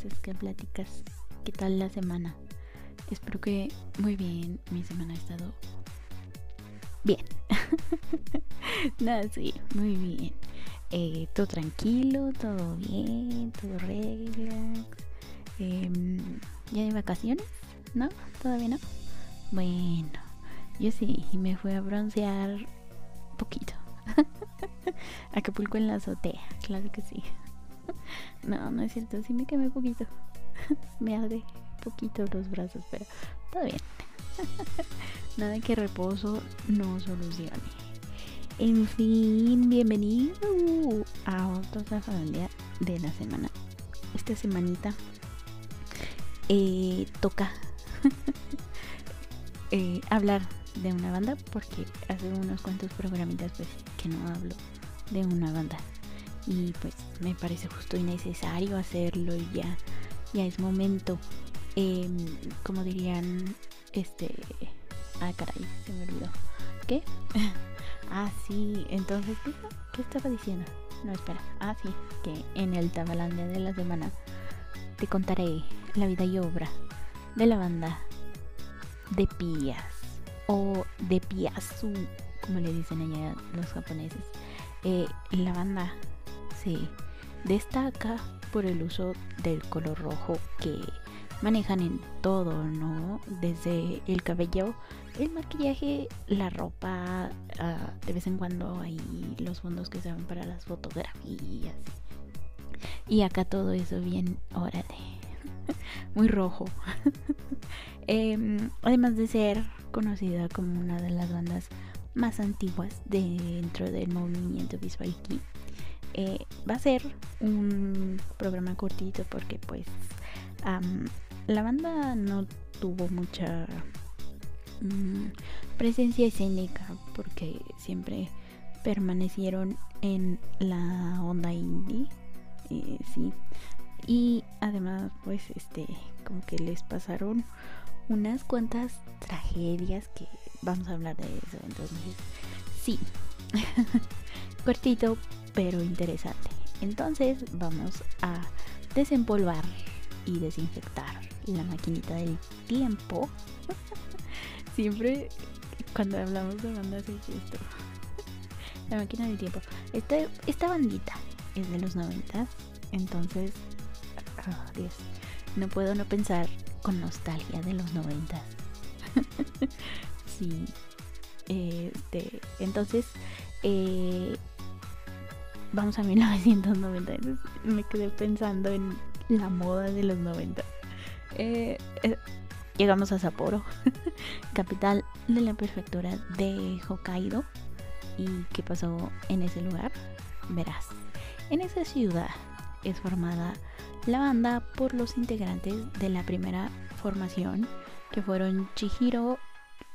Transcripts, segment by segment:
haces? ¿Qué platicas? ¿Qué tal la semana? Espero que muy bien. Mi semana ha estado bien. Nada, sí, muy bien. Eh, todo tranquilo, todo bien, todo relax. Em, ¿Ya de vacaciones? ¿No? ¿Todavía no? Bueno, yo sí, me fui a broncear poquito. Acapulco en la azotea, claro que sí. No, no es cierto, sí me quemé poquito. Me arde poquito los brazos, pero todo bien. Nada que reposo no solucione. En fin, bienvenido a otra familia de la semana. Esta semanita eh, toca eh, hablar de una banda porque hace unos cuantos programitas pues que no hablo de una banda y pues me parece justo y necesario hacerlo y ya ya es momento. Em, como dirían este ah caray se me olvidó. Qué ah sí entonces qué, ¿Qué estaba diciendo no espera. Ah sí que en el Tabalandia de la semana te contaré la vida y obra de la banda de Pías o de Piazu, como le dicen allá los japoneses. Eh, la banda se destaca por el uso del color rojo que manejan en todo, ¿no? Desde el cabello, el maquillaje, la ropa, ah, de vez en cuando hay los fondos que se ven para las fotografías. Y acá todo eso bien, órale, muy rojo. Em, además de ser conocida como una de las bandas más antiguas dentro del movimiento visual kei, eh, va a ser un programa cortito porque pues la banda no tuvo mucha mm, presencia escénica porque siempre permanecieron en la onda indie eh, sí. Y además pues este como que les pasaron unas cuantas tragedias que vamos a hablar de eso entonces sí. Cortito pero interesante entonces vamos a desempolvar y desinfectar la maquinita del tiempo siempre cuando hablamos de bandas es esto la máquina del tiempo esta, esta bandita es de los 90 entonces no puedo no pensar con nostalgia de los noventas. sí. Este, entonces, eh, vamos a 1990. me quedé pensando en la moda de los 90. Eh, eh, llegamos a Sapporo, capital de la prefectura de Hokkaido. ¿Y qué pasó en ese lugar? Verás, en esa ciudad es formada la banda por los integrantes de la primera formación, que fueron Chihiro,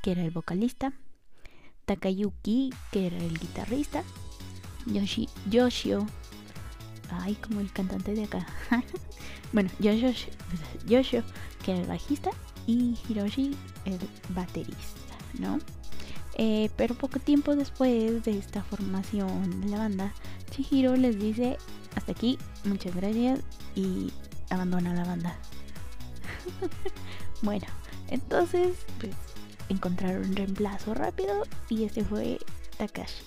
que era el vocalista, Takayuki, que era el guitarrista, Yoshi, Yoshio, ay, como el cantante de acá, bueno, Yoshio, Yoshio, que era el bajista, y Hiroshi, el baterista, ¿no? Eh, pero poco tiempo después de esta formación de la banda, Chihiro les dice hasta aquí, muchas gracias y abandona la banda. bueno, entonces pues encontraron reemplazo rápido y este fue Takashi,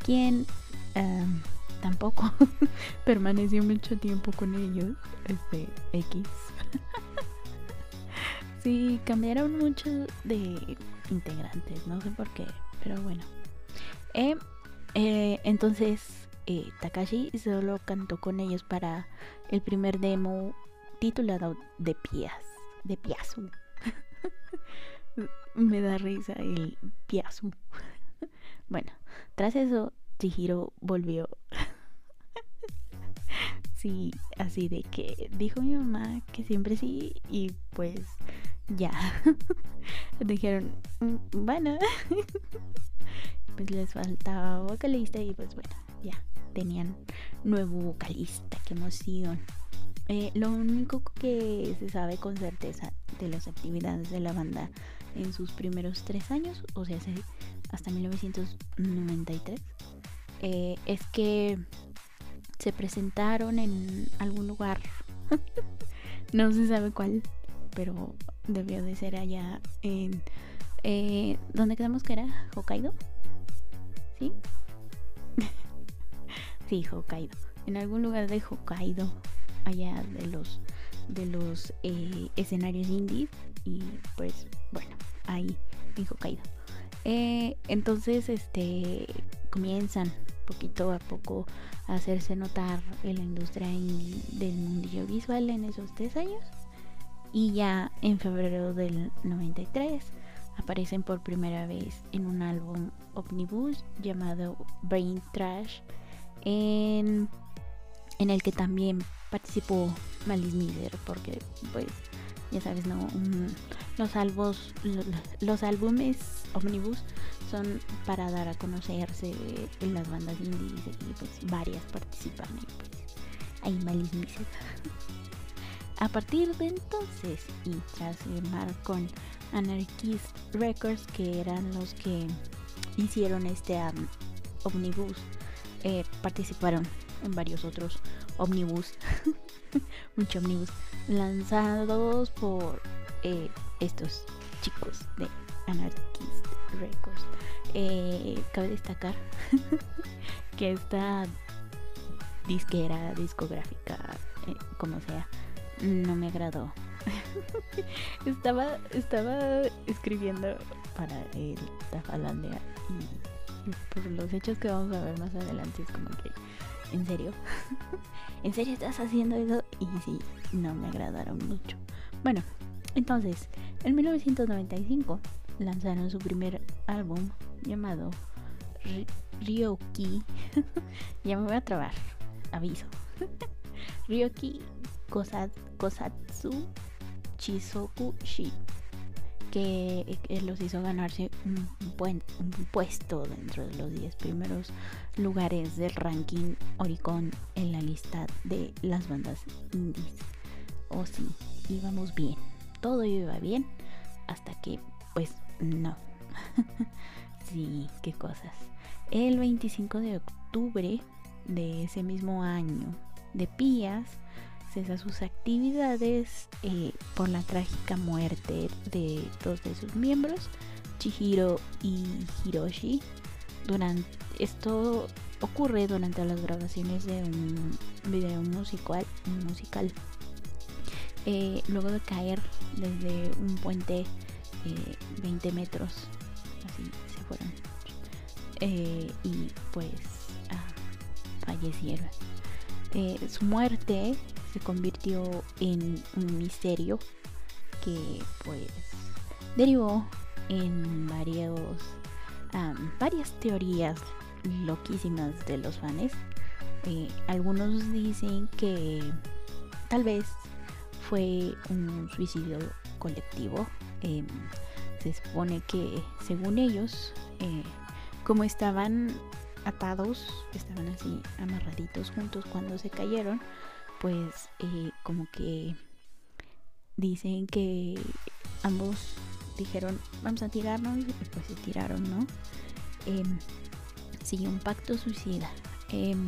quien em, tampoco permaneció mucho tiempo con ellos, este X. sí, cambiaron mucho de integrantes, no sé por qué, pero bueno. Eh, eh, entonces eh, Takashi solo cantó con ellos para el primer demo titulado De Pias, de Piazu. Me da risa el Piazu. bueno, tras eso, Chihiro volvió. sí, así de que dijo mi mamá que siempre sí y pues ya. Dijeron, mm, bueno, pues les faltaba vocalista y pues bueno, ya tenían nuevo vocalista, qué emoción. Eh, lo único que se sabe con certeza de las actividades de la banda en sus primeros tres años, o sea, hasta 1993, eh, es que se presentaron en algún lugar no se sabe cuál, pero debió de ser allá en... Eh, ¿Dónde quedamos que era? ¿Hokkaido? ¿Sí? sí, Hokkaido. En algún lugar de Hokkaido, allá de los de los eh, escenarios indies y pues bueno ahí en Hokkaido eh, entonces este comienzan poquito a poco a hacerse notar en la industria del mundillo visual en esos tres años. Y ya en febrero del 93 aparecen por primera vez en un álbum omnibus llamado Brain Trash en, en el que también participó Malice Miser porque pues ya sabes no los álbumes los, álbumes omnibus son para dar a conocerse en las bandas indies y pues varias participan y pues ahí a partir de entonces y tras firmar con Anarchist Records que eran los que hicieron este omnibus eh, participaron en varios otros omnibus, mucho omnibus, lanzados por eh, estos chicos de Anarchist Records. Eh, cabe destacar que esta disquera, discográfica, eh, como sea, no me agradó. estaba, estaba escribiendo para el Tafalandia por los hechos que vamos a ver más adelante es como que ¿en serio? ¿En serio estás haciendo eso? Y sí, no me agradaron mucho. Bueno, entonces, en 1995 lanzaron su primer álbum llamado Ryoki. ya me voy a trabar, aviso. Ryoki Kosatsu Chisoku Shi que los hizo ganarse un, puesto dentro de los 10 primeros lugares del ranking Oricon en la lista de las bandas indies. Oh, sí, íbamos bien, todo iba bien hasta que, pues, no. sí, qué cosas. El 25 de octubre de ese mismo año, de Pías, cesa sus actividades eh, por la trágica muerte de dos de sus miembros, Chihiro y Hiroshi. Durante, esto ocurre durante las grabaciones de un video musical, musical. Eh, luego de caer desde un puente 20 eh, metros, así se fueron. y pues ah, fallecieron. su muerte se convirtió en un misterio que pues derivó en varios varias teorías loquísimas de los fans eh, algunos dicen que tal vez fue un suicidio colectivo. Em, se supone que según ellos eh, como estaban atados estaban así amarraditos juntos cuando se cayeron pues eh, como que dicen que ambos dijeron vamos a tirarnos y pues se tiraron, ¿no? Eh, sí, un pacto suicida. Em,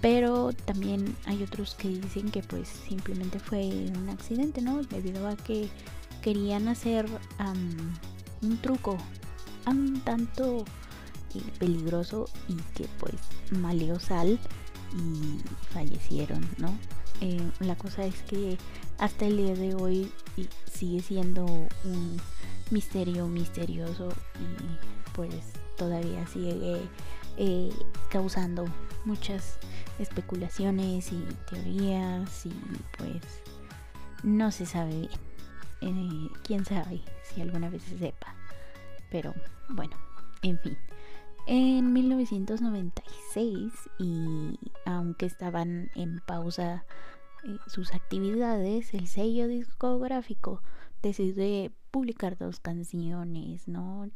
pero también hay otros que dicen que pues simplemente fue un accidente, ¿no? Debido a que querían hacer un truco un tanto eh, peligroso y que pues maleó sal y fallecieron, ¿no? Eh, la cosa es que hasta el día de hoy sigue siendo un misterio misterioso y pues todavía sigue eh, causando muchas especulaciones y teorías y pues no se sabe bien. Eh, quién sabe si alguna vez se sepa. Pero bueno, en fin. En 1996, y aunque estaban en pausa eh, sus actividades, el sello discográfico decidió publicar dos canciones, ¿no?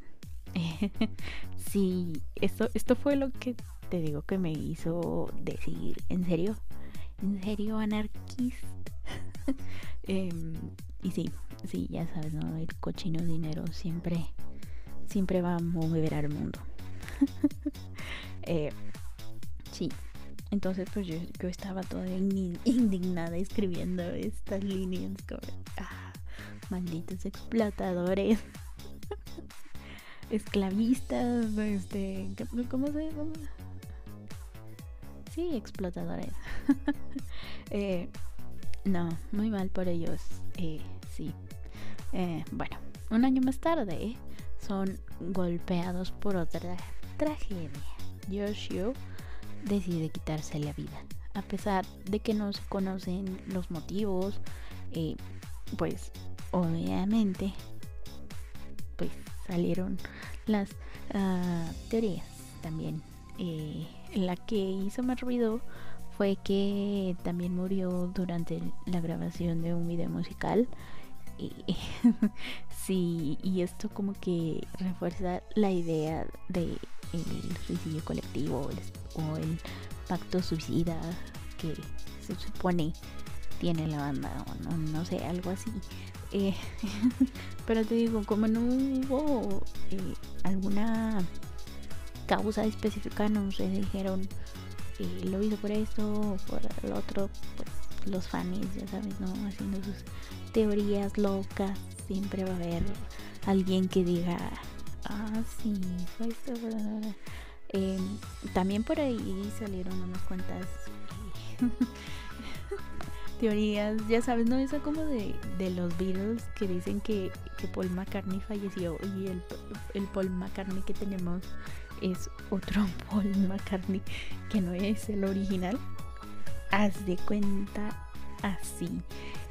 sí, esto, esto fue lo que te digo que me hizo decir, ¿en serio? ¿En serio, anarquista? Em, y sí, sí, ya sabes, ¿no? El cochino dinero siempre, siempre va a mover al mundo. Eh, sí, entonces pues yo, yo estaba toda indignada escribiendo estas líneas como, ah, malditos explotadores, esclavistas, este, ¿cómo se llama? Sí, explotadores. eh, no, muy mal por ellos, eh, sí. Eh, bueno, un año más tarde son golpeados por otra tragedia. Yoshio decide quitarse la vida. A pesar de que no se conocen los motivos, pues obviamente pues salieron las ah, teorías también. Eh, la que hizo más ruido fue que también murió durante la grabación de un video musical. Y, sí, y esto como que refuerza la idea de el suicidio colectivo o el pacto suicida que se supone tiene la banda o no, sé, algo así. Eh, pero te digo, como no hubo eh, alguna causa específica, no se dijeron eh, lo hizo por esto o por el otro, pues los fans, ya sabes, ¿no? Haciendo sus teorías locas, siempre va a haber alguien que diga Ah, sí, fue esto. Eh, también por ahí salieron unas cuantas teorías, ya sabes, ¿no? Esa como de, de los Beatles que dicen que, que Paul McCartney falleció y el, el Paul McCartney que tenemos es otro Paul McCartney que no es el original. Haz de cuenta así.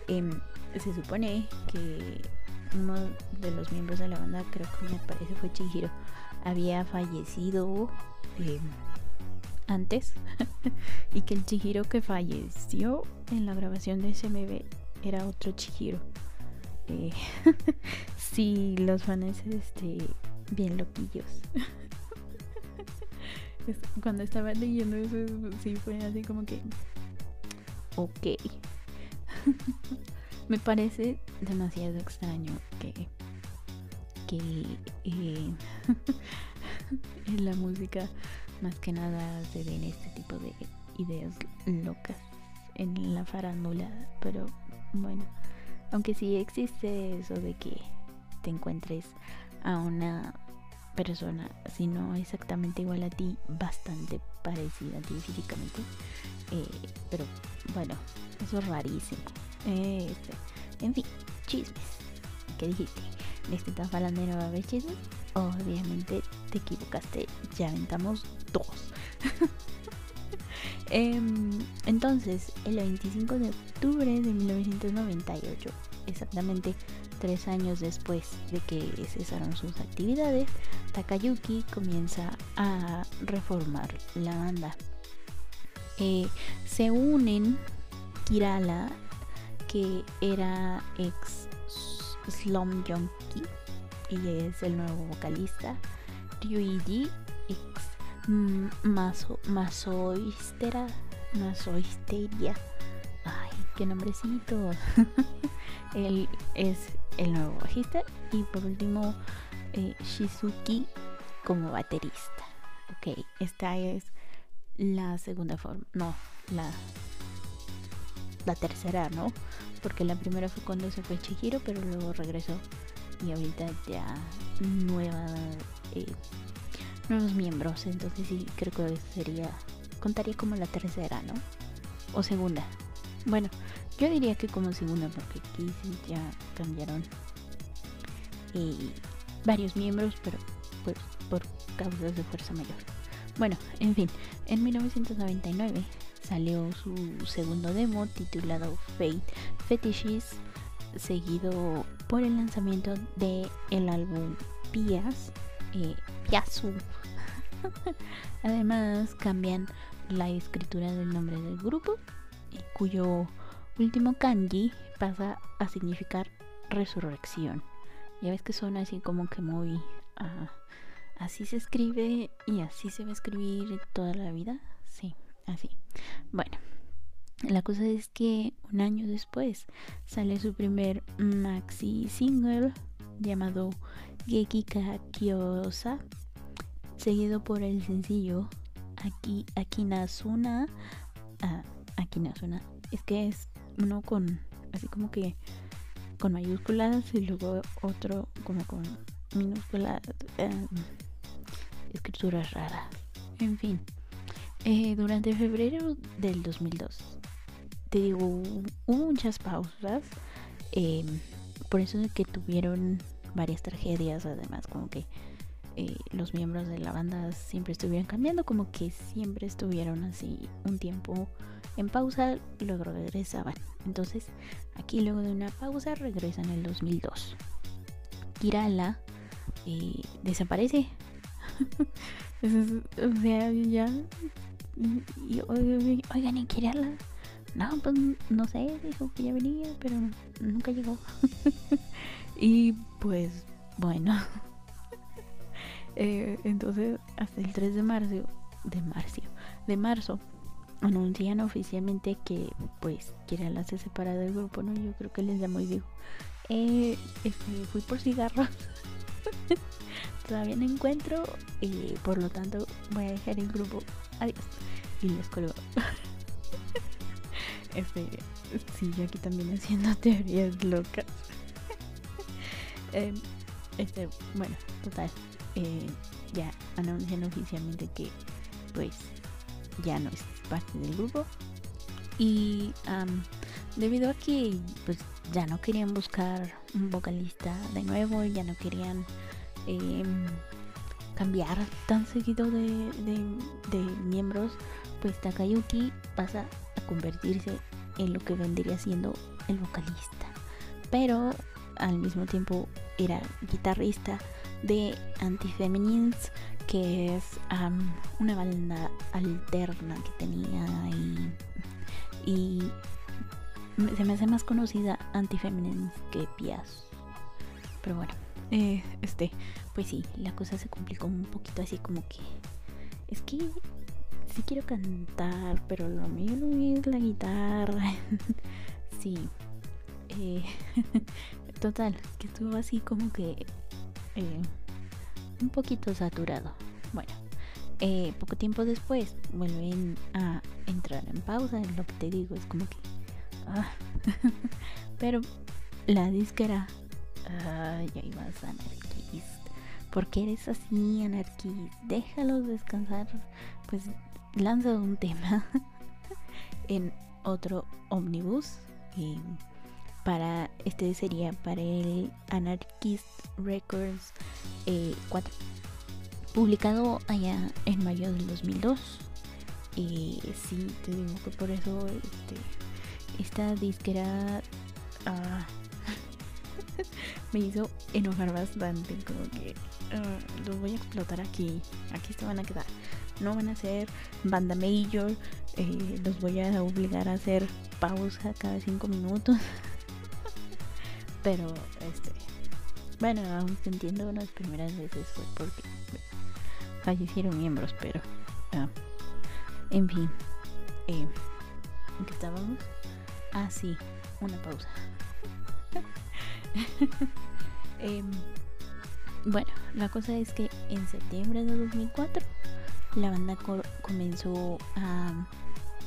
Em, se supone que uno de los miembros de la banda, creo que me parece fue Chihiro, había fallecido eh, antes y que el Chihiro que falleció en la grabación de SMB era otro Chihiro. Eh, sí, los fans este, bien loquillos. Cuando estaba leyendo eso, sí fue así como que, ok. Me parece demasiado extraño que, que eh, en la música más que nada se den este tipo de ideas locas en la farándula, pero bueno, aunque sí existe eso de que te encuentres a una persona, si no exactamente igual a ti, bastante parecida a ti físicamente, eh, pero bueno, eso es rarísimo. Este, en fin, chismes. ¿Qué dijiste? ¿De este estás hablando de haber chismes? Obviamente te equivocaste. Ya aventamos dos. Em, entonces, el 25 de octubre de 1998, exactamente tres años después de que cesaron sus actividades, Takayuki comienza a reformar la banda. Eh, se unen Kirala que era ex Slum Junkie y es el nuevo vocalista. Ryuiji ex maso, Masoistera, Masoisteria. Ay, qué nombrecito. Él es el nuevo bajista. Y por último, eh, Shizuki como baterista. Ok, esta es la segunda forma. No, la la tercera, ¿no? Porque la primera fue cuando se fue Chihiro, pero luego regresó. Y ahorita ya nueva, eh, nuevos miembros. Entonces sí, creo que sería, contaría como la tercera, ¿no? O segunda. Bueno, yo diría que como segunda, porque aquí sí ya cambiaron eh, varios miembros, pero pues por causas de fuerza mayor. Bueno, en fin, en 1999 salió su segundo demo titulado Fate Fetishes, seguido por el lanzamiento de el álbum Pias, eh, Piasu. Además cambian la escritura del nombre del grupo, cuyo último kanji pasa a significar resurrección. Ya ves que suena así como que muy... Ah, así se escribe y así se va a escribir toda la vida. Sí, así. Bueno, la cosa es que un año después sale su primer maxi single llamado Gekika Kyosa, seguido por el sencillo Aquí, Akinazuna. Ah. Es que es uno con, así como que con mayúsculas y luego otro como con minúsculas. Em, escrituras raras. En fin. Eh, durante febrero del 2002, te digo, hubo muchas pausas. Em, por eso es que tuvieron varias tragedias, además, como que eh, los miembros de la banda siempre estuvieron cambiando, como que siempre estuvieron así un tiempo en pausa, luego regresaban. Entonces, aquí luego de una pausa regresan en el 2002. Kirala eh, desaparece. o sea, ya. Oigan, ¿y Kirala? No, pues no sé, dijo que ya venía, pero nunca llegó. y pues, bueno. Eh, entonces, hasta el 3 de marzo, de marzo, de marzo, anuncian oficialmente que pues la se del grupo, ¿no? Yo creo que les llamó y dijo, eh, este, fui por cigarros. Todavía no encuentro y por lo tanto voy a dejar el grupo. Adiós. Y les colgó. Este, sí, yo aquí también haciendo teorías locas. Em, este, bueno, total. Eh, ya anuncian oficialmente que pues ya no es parte del grupo y debido a que pues ya no querían buscar un vocalista de nuevo ya no querían em, cambiar tan seguido de, de, miembros pues Takayuki pasa convertirse en lo que vendría siendo el vocalista pero al mismo tiempo era guitarrista de Antifeminines que es una banda alterna que tenía y, se me hace más conocida Antifeminines que Pias. Pero bueno, eh, este, pues sí, la cosa se complicó un poquito así como que es que sí quiero cantar, pero lo mío no es la guitarra. sí. Eh, total, que estuvo así como que eh, un poquito saturado. Bueno, eh, poco tiempo después vuelven a entrar en pausa. Lo que te digo es como que. Ah, pero la disquera. Ay, ahí vas, anarquista. ¿Por qué eres así, anarquista? Déjalos descansar. Pues lanza un tema en otro omnibus. Y para este sería para el Anarchist Records 4 eh, publicado allá en mayo del 2002 y sí te digo que por eso este, esta disquera ah, me hizo enojar bastante como que ah, los voy a explotar aquí aquí se van a quedar no van a ser banda major eh, los voy a obligar a hacer pausa cada 5 minutos pero este bueno aunque entiendo las primeras veces fue porque fallecieron miembros pero ah, en fin eh, ¿en qué estábamos? ah sí una pausa em, bueno la cosa es que en septiembre de 2004 la banda comenzó a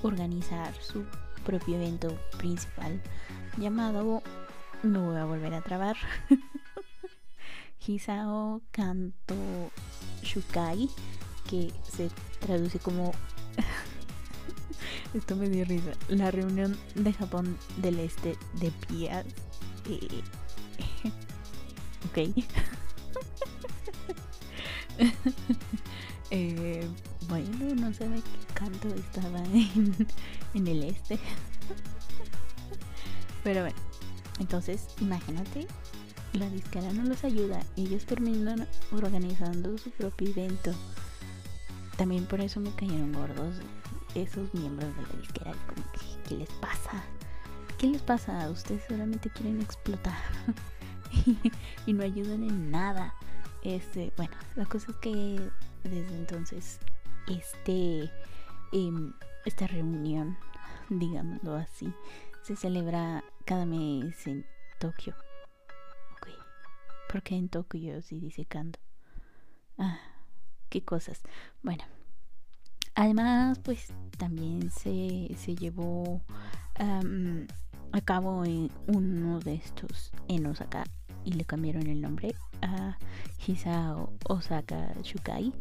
organizar su propio evento principal llamado no voy a volver a trabar. Hisao Kanto Shukai, que se traduce como. Esto me dio risa. La reunión de Japón del Este de Pias. Eh, ok. Eh, bueno, no sé qué canto estaba en, el este. Pero bueno, entonces, imagínate, la disquera no los ayuda, ellos terminan organizando su propio evento. También por eso me cayeron gordos esos miembros de la disquera. Como ¿qué les pasa? ¿Qué les pasa? Ustedes solamente quieren explotar y, no ayudan en nada. Este, bueno, la cosa es que desde entonces este em, esta reunión, digámoslo así, se celebra cada mes en Tokio. Ok. ¿Por qué en Tokio si dice Kando? Ah, qué cosas. Bueno, Además, pues también se, se llevó a cabo en uno de estos en Osaka y le cambiaron el nombre a Osaka Shukai.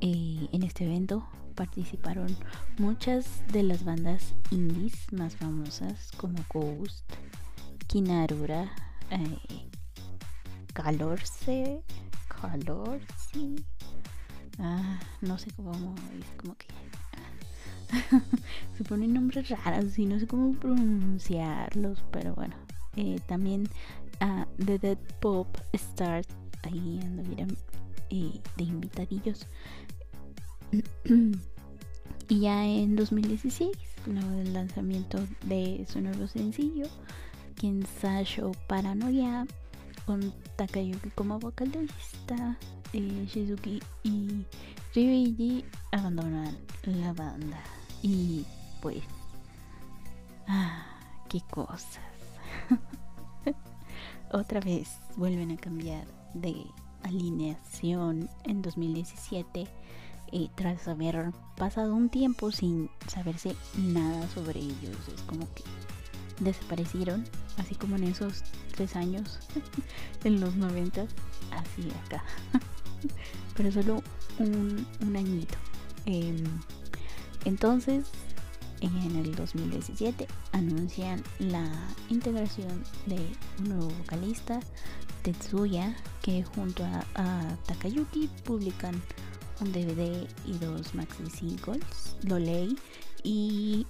Eh, en este evento participaron muchas de las bandas indies más famosas como Ghost, Kinarura, eh, Calorce, Calorce, ah, no sé cómo como que se ponen nombres raros y no sé cómo pronunciarlos, pero bueno, eh, también a The Dead Pop Start ahí anduvieron eh, de invitadillos. Y ya en 2016 luego del lanzamiento de su nuevo sencillo Kensasho Paranoia con Takayuki como vocalista eh, Shizuki y Ryuichi abandonan la banda. Y pues ah, qué cosas otra vez vuelven a cambiar de alineación en 2017 y tras haber pasado un tiempo sin saberse nada sobre ellos. Es como que desaparecieron, así como en esos tres años, en los 90, así acá. Pero solo un, añito. Em, entonces, en el 2017 anuncian la integración de un nuevo vocalista, Tetsuya, que junto a Takayuki publican un DVD y dos maxi singles, Lolei y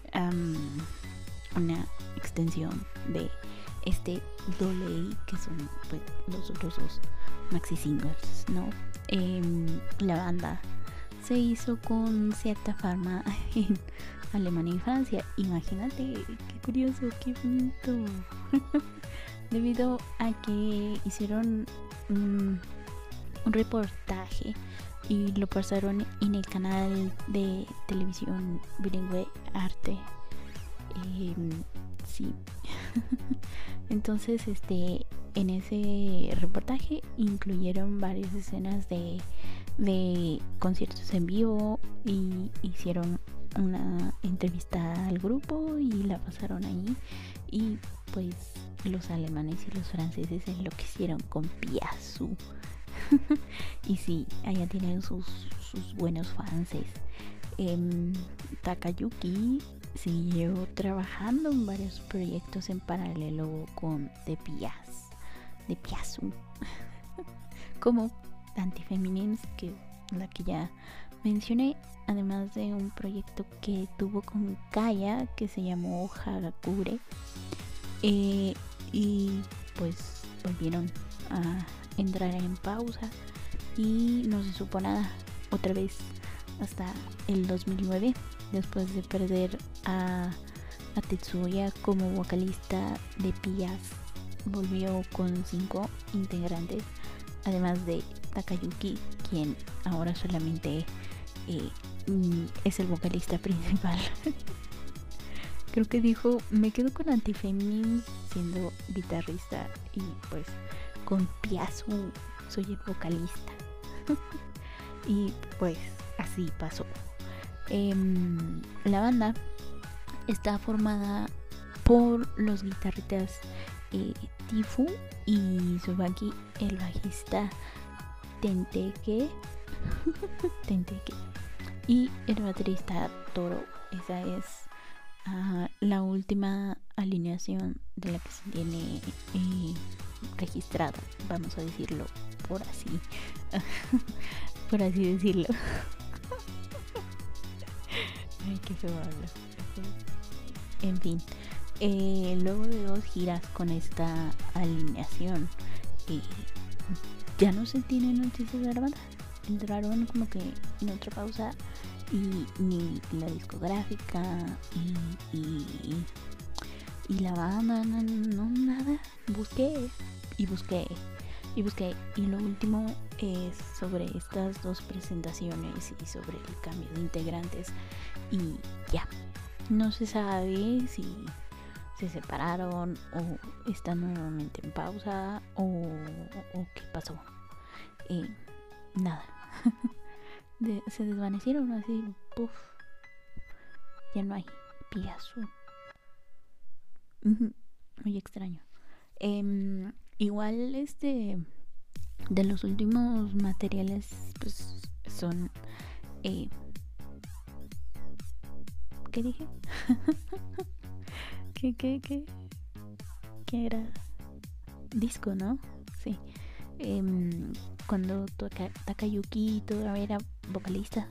una extensión de este Lolei que son pues, los otros dos maxi singles, ¿no? Em, la banda se hizo con cierta fama en Alemania y Francia. Imagínate, qué curioso, qué bonito. Debido a que hicieron un reportaje y lo pasaron en el canal de televisión bilingüe Arte. Em, sí. Entonces, este, en ese reportaje incluyeron varias escenas de, de conciertos en vivo y hicieron una entrevista al grupo y la pasaron ahí. Y pues los alemanes y los franceses enloquecieron con Piazzu y sí, allá tienen sus, sus buenos fans. Em, Takayuki siguió trabajando en varios proyectos en paralelo con The Piaz, The Piazu, como Antifeminines, que la que ya mencioné, además de un proyecto que tuvo con Kaya que se llamó Hagakure. Eh, y pues volvieron a entrar en pausa y no se supo nada otra vez hasta el 2009 después de perder a, a Tetsuya como vocalista de Pias volvió con cinco integrantes además de Takayuki quien ahora solamente es el vocalista principal creo que dijo me quedo con Antifemin siendo guitarrista y pues con Piazzu soy el vocalista. y pues así pasó. Em, la banda está formada por los guitarristas eh, Tifu y Subaki, el bajista Tenteke, Tenteke y el baterista Toro. Esa es ah, la última alineación de la que se tiene eh, registrada, vamos a decirlo por así, por así decirlo. Ay, qué feo En fin, eh, luego de dos giras con esta alineación, eh, ya no se tiene noticias de la. Entraron como que en otra pausa y ni la discográfica y, y, la banda, no, no, nada. Busqué y busqué y busqué. Y lo último es sobre estas dos presentaciones y sobre el cambio de integrantes. Y ya. No se sabe si se separaron o están nuevamente en pausa o, qué pasó. Eh, nada se desvanecieron así, puff. Ya no hay Piazu. Muy extraño. Em, igual este de los últimos materiales pues son eh, ¿qué dije? ¿Qué, qué, qué? ¿Qué era? Disco, ¿no? Sí. Em, cuando Takayuki todavía era vocalista.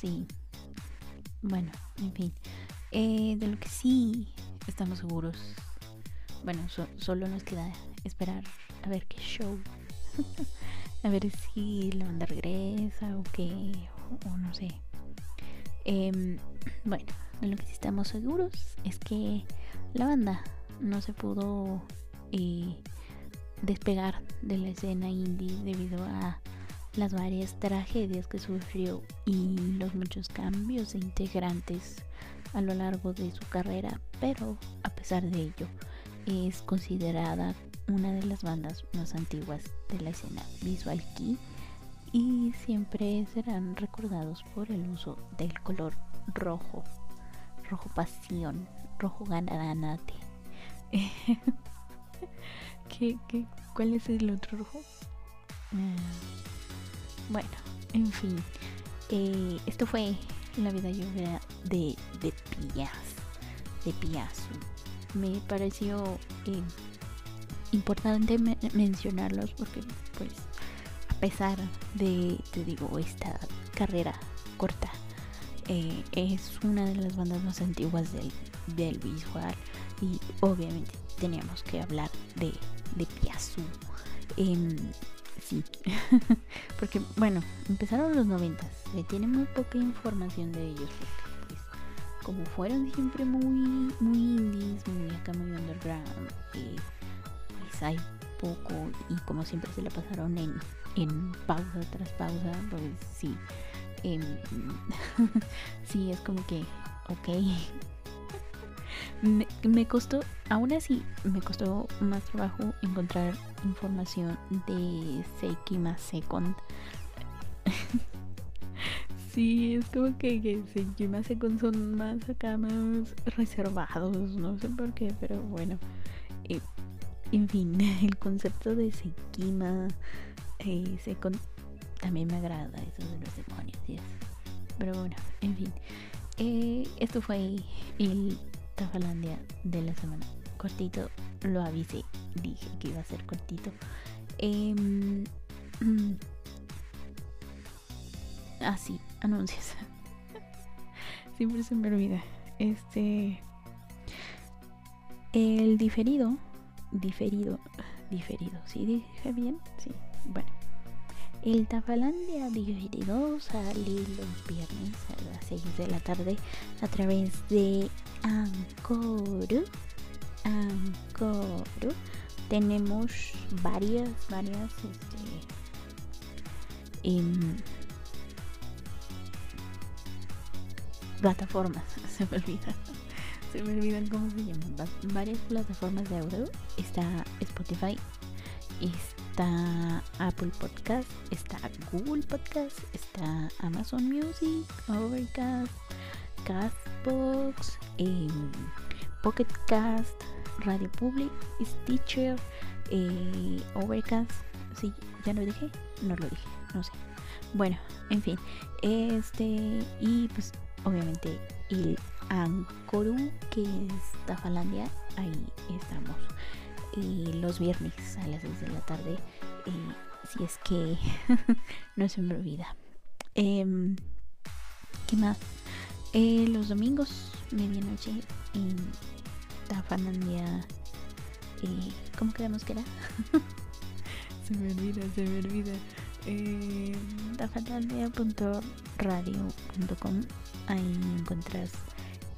Sí. Bueno, en fin. Eh, de lo que sí estamos seguros. Bueno, solo nos queda esperar a ver qué show. a ver si la banda regresa o qué. O, no sé. Em, bueno, de lo que sí estamos seguros es que la banda no se pudo eh, despegar de la escena indie debido a las varias tragedias que sufrió y los muchos cambios de integrantes a lo largo de su carrera, pero a pesar de ello es considerada una de las bandas más antiguas de la escena visual key y siempre serán recordados por el uso del color rojo, rojo pasión, rojo gananate. ¿Qué, qué, cuál es el otro rojo? Ah, bueno, en fin. Eh, esto fue la vida lluvia de, de Piaz. De Piazu. Me pareció eh, importante mencionarlos porque, pues, a pesar de, te digo, esta carrera corta, eh, es una de las bandas más antiguas del, del visual y obviamente teníamos que hablar de, de Piazzu. Em, sí, porque bueno, empezaron los noventas, se tiene muy poca información de ellos porque pues como fueron siempre muy muy indies, muy acá muy underground, eh, pues hay poco y como siempre se la pasaron en, en pausa tras pausa, pues sí, eh, sí es como que ok me, costó, aún así, me costó más trabajo encontrar información de Seikima Second. sí, es como que, que Seikima Second son más acá, más reservados, no sé por qué, pero bueno. Eh, en fin, el concepto de Seikima eh, Second también me agrada, eso de los demonios Pero bueno, en fin. Eh, esto fue el Tafalandia de la semana. Cortito, lo avisé, dije que iba a ser cortito. Eh, ah, sí, anuncios. Siempre se me olvida. Este. El diferido. Diferido. Diferido. ¿Sí dije bien? Sí. Bueno. El Tafalandia diferido sale los viernes a las 6 de la tarde a través de Anchor. Anchor. Tenemos varias, varias este, em, plataformas. Se me olvida. Se me olvidan cómo se llaman. Varias plataformas de audio. Está Spotify. Está Apple Podcast. Está Google Podcast. Está Amazon Music. Overcast. Castbox, eh, Pocket Cast, Radio Public, Stitcher, eh, Overcast. Sí, ya lo dije, no lo dije, no sé. Bueno, en fin, este y pues obviamente el Ancoru que es Tafalandia, ahí estamos. Eh, los viernes a las 6 de la tarde, eh, si es que no se me olvida. Em, ¿Qué más? Eh, los domingos, medianoche, en Tafanandia. Eh, ¿Cómo quedamos que era? se me olvida, se me olvida. Eh, tafalandia.radio.com Ahí encuentras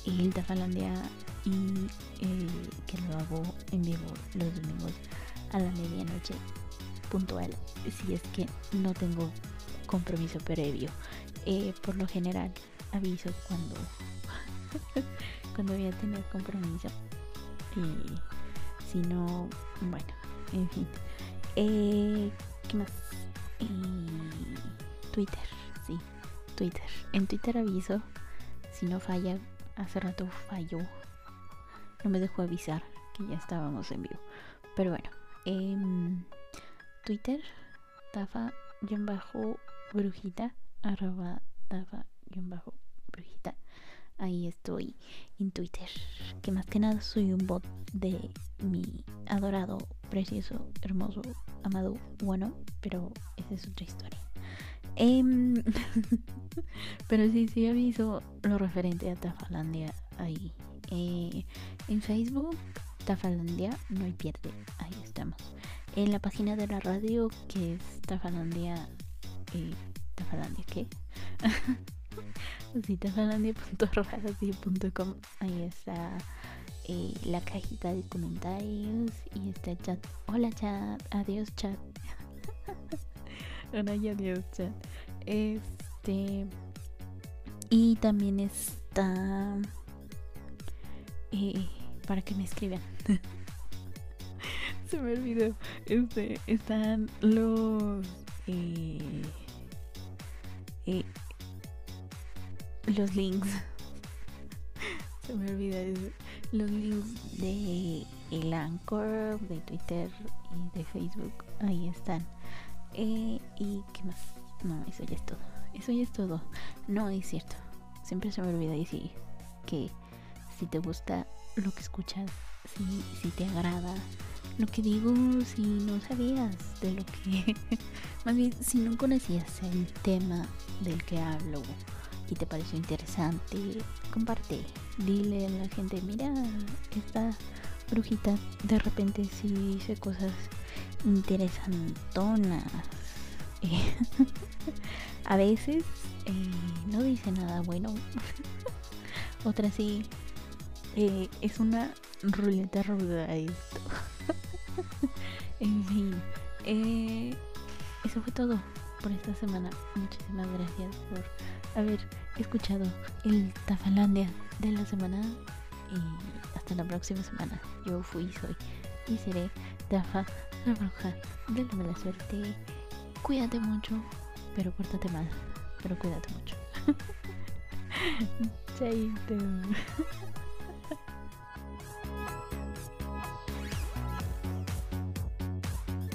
el Tafalandia y el que lo hago en vivo los domingos a la medianoche puntual si es que no tengo compromiso previo eh, por lo general aviso cuando cuando voy a tener compromiso y si no bueno en fin eh, qué más Twitter, sí, Twitter. En Twitter aviso, si no falla, hace rato falló. No me dejó avisar que ya estábamos en vivo. Pero bueno, en Twitter, tafa-brujita, arroba tafa-brujita. Ahí estoy en Twitter. Que más que nada soy un bot de mi adorado, precioso, hermoso, amado bueno. Pero esa es otra historia. Em, pero sí, sí aviso lo referente a Tafalandia ahí. Eh, en Facebook, Tafalandia, no hay pierde. Ahí estamos. En la página de la radio, que es Tafalandia. Eh, ¿Tafalandia qué? sí, tafalandia.radio.com. Ahí está eh, la cajita de comentarios y está el chat. Hola, chat. Adiós, chat. Hola y adiós, chat. Este. Y también está. Eh, para que me escriban. Se me olvidó. Este, están los. Eh, eh, los links. Se me olvida los links de el Anchor, de Twitter y de Facebook. Ahí están. Eh, ¿Y qué más? No, eso ya es todo. Eso ya es todo. No, es cierto. Siempre se me olvida decir que si te gusta lo que escuchas, si, si te agrada lo que digo, si no sabías de lo que... más bien, si no conocías el tema del que hablo y te pareció interesante, comparte. Dile a la gente, mira, esta brujita de repente sí dice cosas interesantonas. a veces eh, no dice nada bueno. Otra sí eh, es una ruleta ruda esto. en fin, eh, eso fue todo por esta semana. Muchísimas gracias por haber escuchado el Tafalandia de la semana. Y hasta la próxima semana. Yo fui, soy y seré Tafa, la bruja de la mala suerte. Cuídate mucho, pero pórtate mal. Pero cuídate mucho. Chaito.